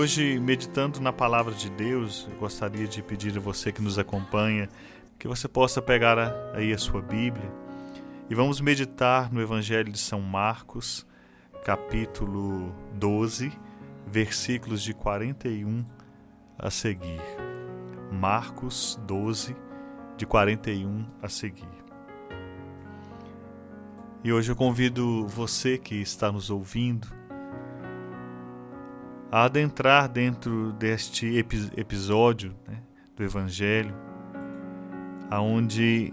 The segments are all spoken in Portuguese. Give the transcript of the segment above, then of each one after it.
Hoje, meditando na palavra de Deus, eu gostaria de pedir a você que nos acompanha que você possa pegar aí a sua Bíblia e vamos meditar no Evangelho de São Marcos, capítulo 12, versículos de 41 a seguir. Marcos 12, de 41 a seguir. E hoje eu convido você que está nos ouvindo a adentrar dentro deste episódio né, do Evangelho, aonde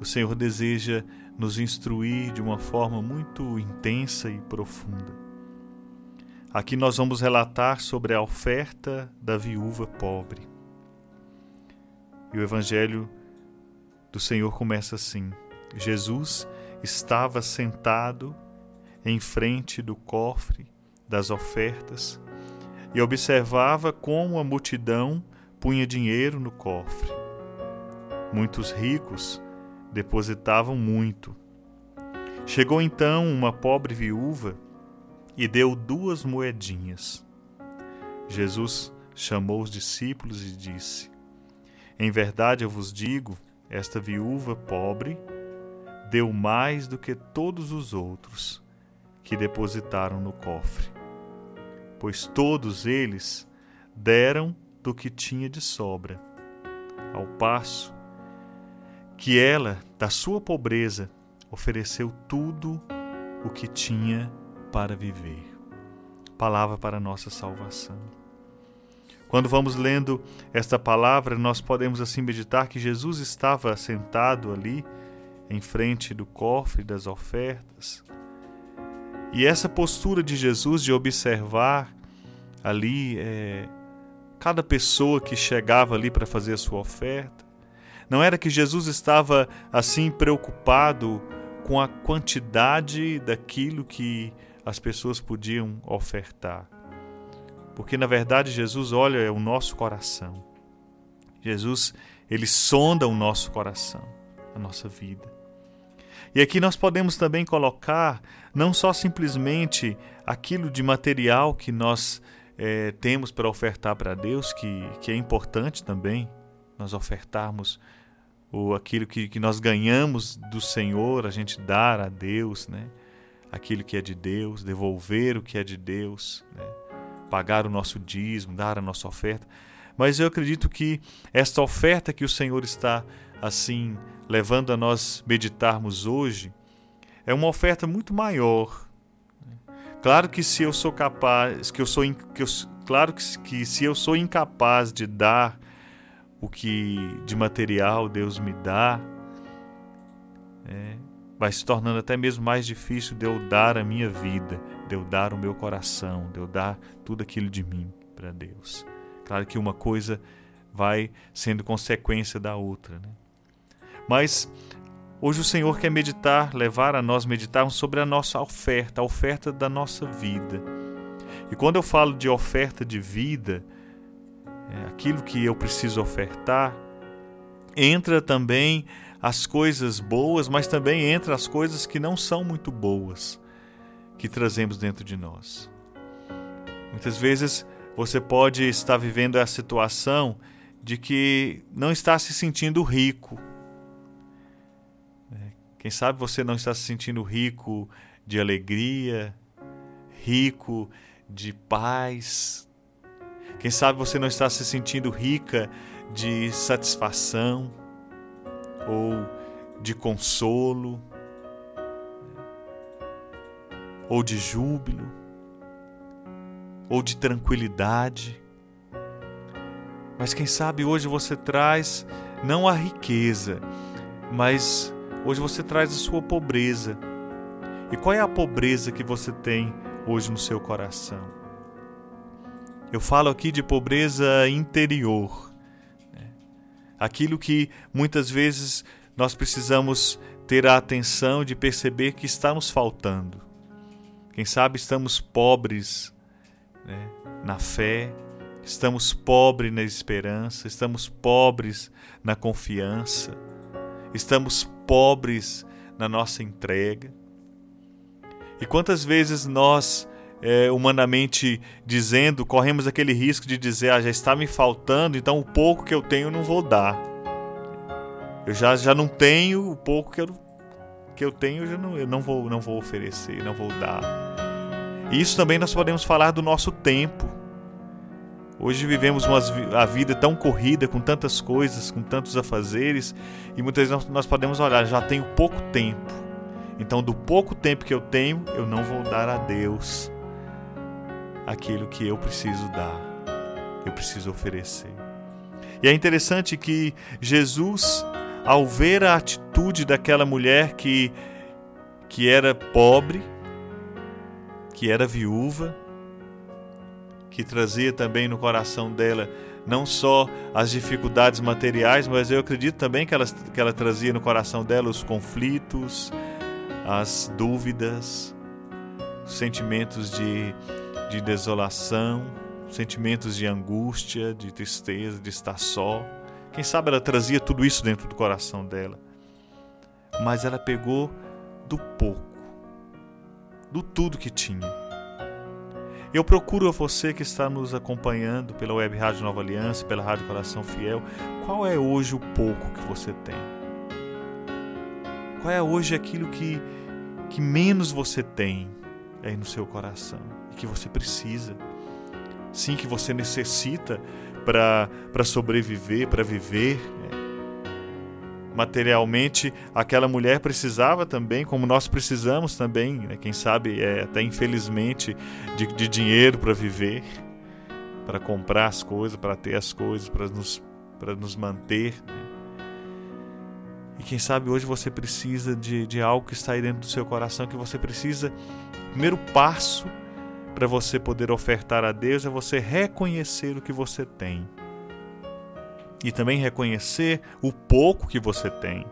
o Senhor deseja nos instruir de uma forma muito intensa e profunda. Aqui nós vamos relatar sobre a oferta da viúva pobre. E o Evangelho do Senhor começa assim: Jesus estava sentado em frente do cofre das ofertas e observava como a multidão punha dinheiro no cofre. Muitos ricos depositavam muito. Chegou então uma pobre viúva e deu duas moedinhas. Jesus chamou os discípulos e disse: Em verdade eu vos digo, esta viúva pobre deu mais do que todos os outros que depositaram no cofre pois todos eles deram do que tinha de sobra, ao passo que ela, da sua pobreza, ofereceu tudo o que tinha para viver. Palavra para nossa salvação. Quando vamos lendo esta palavra, nós podemos assim meditar que Jesus estava sentado ali, em frente do cofre das ofertas, e essa postura de Jesus de observar ali é, cada pessoa que chegava ali para fazer a sua oferta, não era que Jesus estava assim preocupado com a quantidade daquilo que as pessoas podiam ofertar. Porque na verdade Jesus olha é o nosso coração. Jesus, ele sonda o nosso coração, a nossa vida. E aqui nós podemos também colocar não só simplesmente aquilo de material que nós é, temos para ofertar para Deus, que, que é importante também, nós ofertarmos o, aquilo que, que nós ganhamos do Senhor, a gente dar a Deus, né? aquilo que é de Deus, devolver o que é de Deus, né? pagar o nosso dízimo, dar a nossa oferta. Mas eu acredito que esta oferta que o Senhor está assim levando a nós meditarmos hoje, é uma oferta muito maior. Claro que se eu sou capaz, que eu sou, que eu, claro que, que se eu sou incapaz de dar o que de material Deus me dá, é, vai se tornando até mesmo mais difícil de eu dar a minha vida, de eu dar o meu coração, de eu dar tudo aquilo de mim para Deus. Claro que uma coisa vai sendo consequência da outra, né? Mas hoje o Senhor quer meditar, levar a nós meditarmos sobre a nossa oferta, a oferta da nossa vida. E quando eu falo de oferta de vida, é aquilo que eu preciso ofertar, entra também as coisas boas, mas também entra as coisas que não são muito boas que trazemos dentro de nós. Muitas vezes você pode estar vivendo a situação de que não está se sentindo rico, quem sabe você não está se sentindo rico de alegria, rico de paz. Quem sabe você não está se sentindo rica de satisfação ou de consolo ou de júbilo ou de tranquilidade. Mas quem sabe hoje você traz não a riqueza, mas Hoje você traz a sua pobreza. E qual é a pobreza que você tem hoje no seu coração? Eu falo aqui de pobreza interior. Né? Aquilo que muitas vezes nós precisamos ter a atenção de perceber que está nos faltando. Quem sabe estamos pobres né, na fé, estamos pobres na esperança, estamos pobres na confiança estamos pobres na nossa entrega. E quantas vezes nós é, humanamente dizendo, corremos aquele risco de dizer, ah, já está me faltando, então o pouco que eu tenho não vou dar. Eu já, já não tenho o pouco que eu, que eu tenho, eu, já não, eu não, vou, não vou oferecer, não vou dar. E isso também nós podemos falar do nosso tempo. Hoje vivemos uma, a vida tão corrida, com tantas coisas, com tantos afazeres, e muitas vezes nós, podemos olhar, já tenho pouco tempo. Então, do pouco tempo que eu tenho, eu não vou dar a Deus aquilo que eu preciso dar, eu preciso oferecer. E é interessante que Jesus, ao ver a atitude daquela mulher que, que era pobre, que era viúva, que trazia também no coração dela não só as dificuldades materiais, mas eu acredito também que ela, que ela trazia no coração dela os conflitos, as dúvidas, sentimentos de de desolação, sentimentos de angústia, de tristeza, de estar só. Quem sabe ela trazia tudo isso dentro do coração dela. Mas ela pegou do pouco, do tudo que tinha. Eu procuro a você que está nos acompanhando pela Web Rádio Nova Aliança, pela Rádio Coração Fiel, qual é hoje o pouco que você tem? Qual é hoje aquilo que, que menos você tem aí no seu coração? e que você precisa. Sim, que você necessita para sobreviver, para viver. Né? Materialmente, aquela mulher precisava também, como nós precisamos também, né? quem sabe é, até infelizmente, de, de dinheiro para viver, para comprar as coisas, para ter as coisas, para nos, nos manter. Né? E quem sabe hoje você precisa de, de algo que está aí dentro do seu coração, que você precisa, primeiro passo para você poder ofertar a Deus é você reconhecer o que você tem. E também reconhecer o pouco que você tem.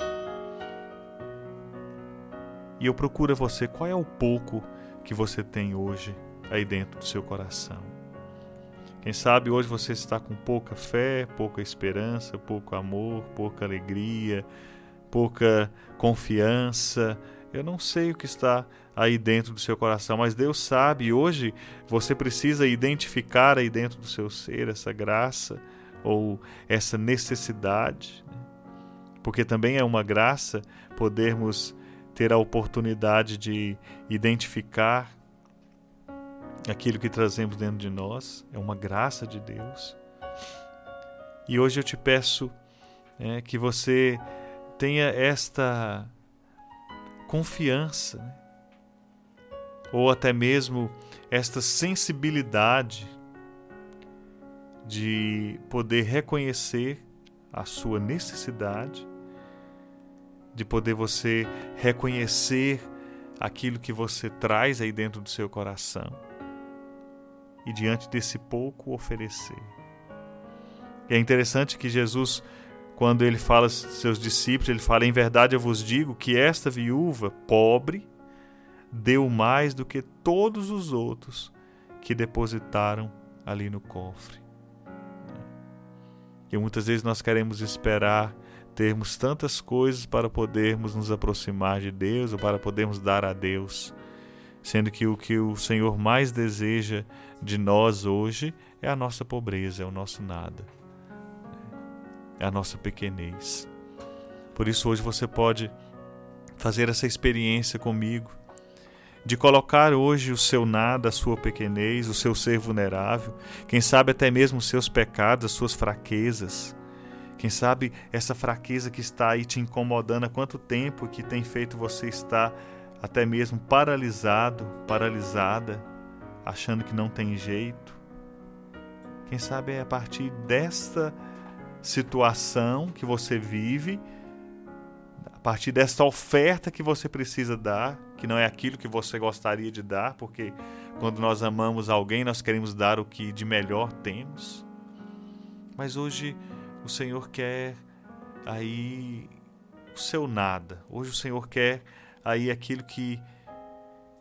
E eu procuro a você qual é o pouco que você tem hoje aí dentro do seu coração. Quem sabe hoje você está com pouca fé, pouca esperança, pouco amor, pouca alegria, pouca confiança. Eu não sei o que está aí dentro do seu coração, mas Deus sabe hoje você precisa identificar aí dentro do seu ser essa graça ou essa necessidade, né? porque também é uma graça podermos ter a oportunidade de identificar aquilo que trazemos dentro de nós, é uma graça de Deus. E hoje eu te peço é, que você tenha esta confiança, né? ou até mesmo esta sensibilidade de poder reconhecer a sua necessidade, de poder você reconhecer aquilo que você traz aí dentro do seu coração e diante desse pouco oferecer. E é interessante que Jesus, quando ele fala aos seus discípulos, ele fala: Em verdade eu vos digo que esta viúva pobre deu mais do que todos os outros que depositaram ali no cofre. E muitas vezes nós queremos esperar termos tantas coisas para podermos nos aproximar de Deus ou para podermos dar a Deus, sendo que o que o Senhor mais deseja de nós hoje é a nossa pobreza, é o nosso nada, é a nossa pequenez. Por isso hoje você pode fazer essa experiência comigo de colocar hoje o seu nada, a sua pequenez, o seu ser vulnerável, quem sabe até mesmo os seus pecados, as suas fraquezas. Quem sabe essa fraqueza que está aí te incomodando há quanto tempo que tem feito você estar até mesmo paralisado, paralisada, achando que não tem jeito. Quem sabe é a partir desta situação que você vive, a partir desta oferta que você precisa dar, que não é aquilo que você gostaria de dar, porque quando nós amamos alguém, nós queremos dar o que de melhor temos. Mas hoje o Senhor quer aí o seu nada. Hoje o Senhor quer aí aquilo que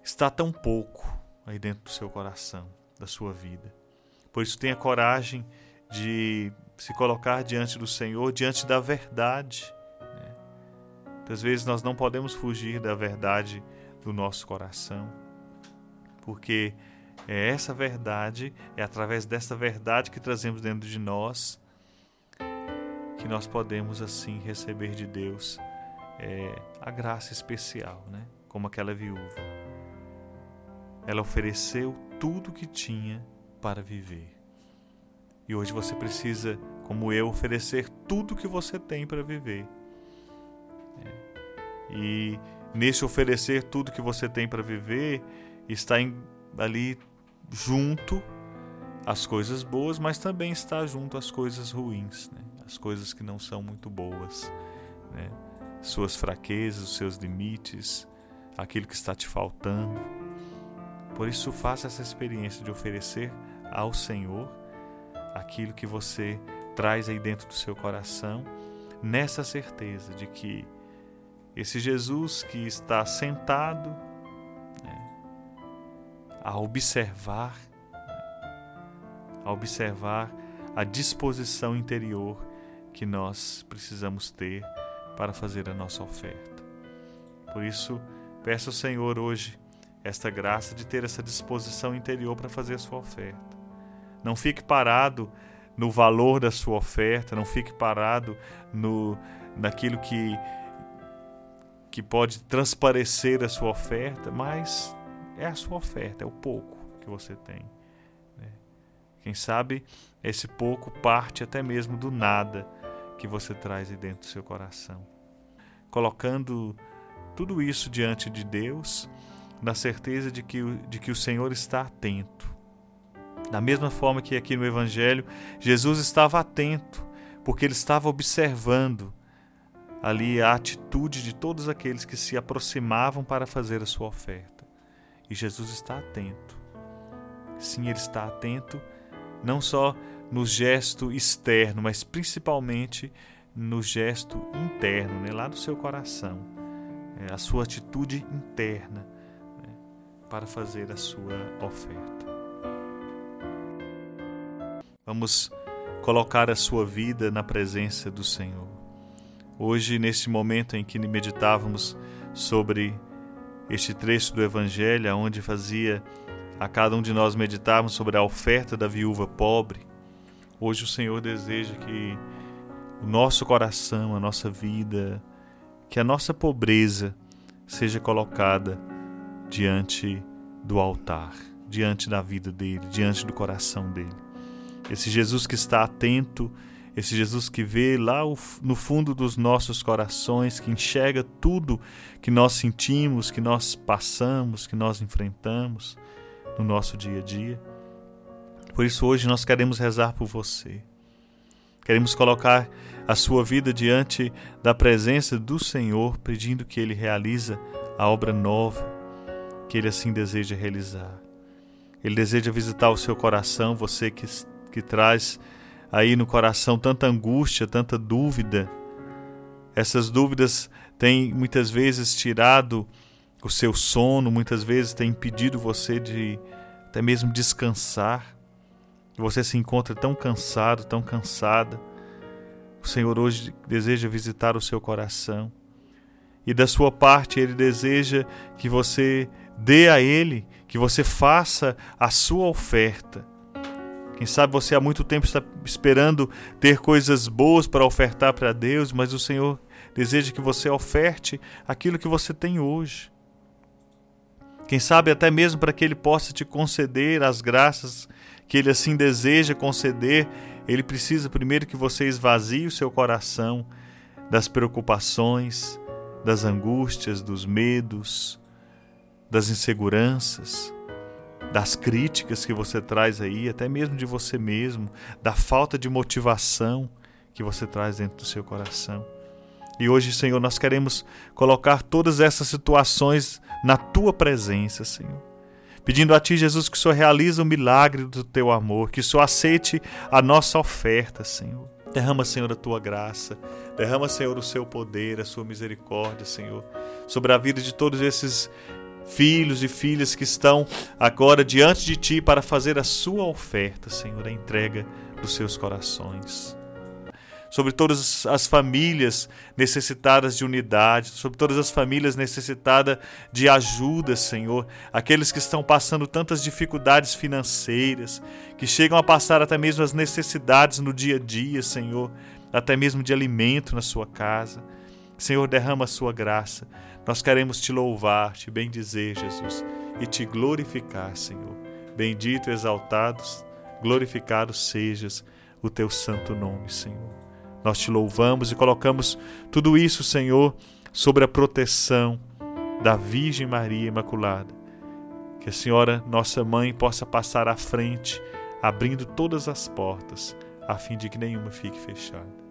está tão pouco aí dentro do seu coração, da sua vida. Por isso tenha coragem de se colocar diante do Senhor, diante da verdade. Às vezes nós não podemos fugir da verdade do nosso coração, porque É essa verdade, é através dessa verdade que trazemos dentro de nós que nós podemos assim receber de Deus é, a graça especial, né? Como aquela viúva. Ela ofereceu tudo o que tinha para viver. E hoje você precisa, como eu, oferecer tudo o que você tem para viver. E nesse oferecer tudo que você tem para viver, está em, ali junto as coisas boas, mas também está junto as coisas ruins, né? as coisas que não são muito boas, né? suas fraquezas, os seus limites, aquilo que está te faltando. Por isso, faça essa experiência de oferecer ao Senhor aquilo que você traz aí dentro do seu coração, nessa certeza de que esse Jesus que está sentado né, a observar, né, a observar a disposição interior que nós precisamos ter para fazer a nossa oferta. Por isso, peço ao Senhor hoje esta graça de ter essa disposição interior para fazer a sua oferta. Não fique parado no valor da sua oferta, não fique parado no naquilo que que pode transparecer a sua oferta, mas é a sua oferta, é o pouco que você tem. Né? Quem sabe esse pouco parte até mesmo do nada que você traz aí dentro do seu coração. Colocando tudo isso diante de Deus, na certeza de que, de que o Senhor está atento. Da mesma forma que aqui no Evangelho, Jesus estava atento, porque ele estava observando ali a atitude de todos aqueles que se aproximavam para fazer a sua oferta. E Jesus está atento. Sim, ele está atento não só no gesto externo, mas principalmente no gesto interno, né, lá do seu coração, é, a sua atitude interna né, para fazer a sua oferta. Vamos colocar a sua vida na presença do Senhor. Hoje, neste momento em que meditávamos sobre este trecho do Evangelho, onde fazia a cada um de nós meditarmos sobre a oferta da viúva pobre, Hoje o Senhor deseja que o nosso coração, a nossa vida, que a nossa pobreza seja colocada diante do altar, diante da vida dele, diante do coração dele. Esse Jesus que está atento, esse Jesus que vê lá no fundo dos nossos corações, que enxerga tudo que nós sentimos, que nós passamos, que nós enfrentamos no nosso dia a dia. Por isso, hoje nós queremos rezar por você. Queremos colocar a sua vida diante da presença do Senhor, pedindo que Ele realize a obra nova que Ele assim deseja realizar. Ele deseja visitar o seu coração, você que, que traz aí no coração tanta angústia, tanta dúvida. Essas dúvidas têm muitas vezes tirado o seu sono, muitas vezes têm impedido você de até mesmo descansar você se encontra tão cansado, tão cansada. O Senhor hoje deseja visitar o seu coração. E da sua parte, Ele deseja que você dê a Ele, que você faça a sua oferta. Quem sabe você há muito tempo está esperando ter coisas boas para ofertar para Deus, mas o Senhor deseja que você oferte aquilo que você tem hoje. Quem sabe até mesmo para que Ele possa te conceder as graças que Ele assim deseja conceder, Ele precisa primeiro que você esvazie o seu coração das preocupações, das angústias, dos medos, das inseguranças, das críticas que você traz aí, até mesmo de você mesmo, da falta de motivação que você traz dentro do seu coração. E hoje, Senhor, nós queremos colocar todas essas situações na tua presença, Senhor pedindo a Ti, Jesus, que o Senhor realize o milagre do Teu amor, que o Senhor aceite a nossa oferta, Senhor. Derrama, Senhor, a Tua graça, derrama, Senhor, o Seu poder, a Sua misericórdia, Senhor, sobre a vida de todos esses filhos e filhas que estão agora diante de Ti para fazer a Sua oferta, Senhor, a entrega dos seus corações. sobre todas as famílias necessitadas de unidade, sobre todas as famílias necessitadas de ajuda, Senhor. Aqueles que estão passando tantas dificuldades financeiras, que chegam a passar até mesmo as necessidades no dia a dia, Senhor, até mesmo de alimento na sua casa. Senhor, derrama a sua graça. Nós queremos te louvar, te bendizer, Jesus, e te glorificar, Senhor. Bendito, exaltado, glorificado sejas o teu santo nome, Senhor. Nós te louvamos e colocamos tudo isso, Senhor, sobre a proteção da Virgem Maria Imaculada. Que a Senhora, nossa mãe, possa passar à frente, abrindo todas as portas, a fim de que nenhuma fique fechada.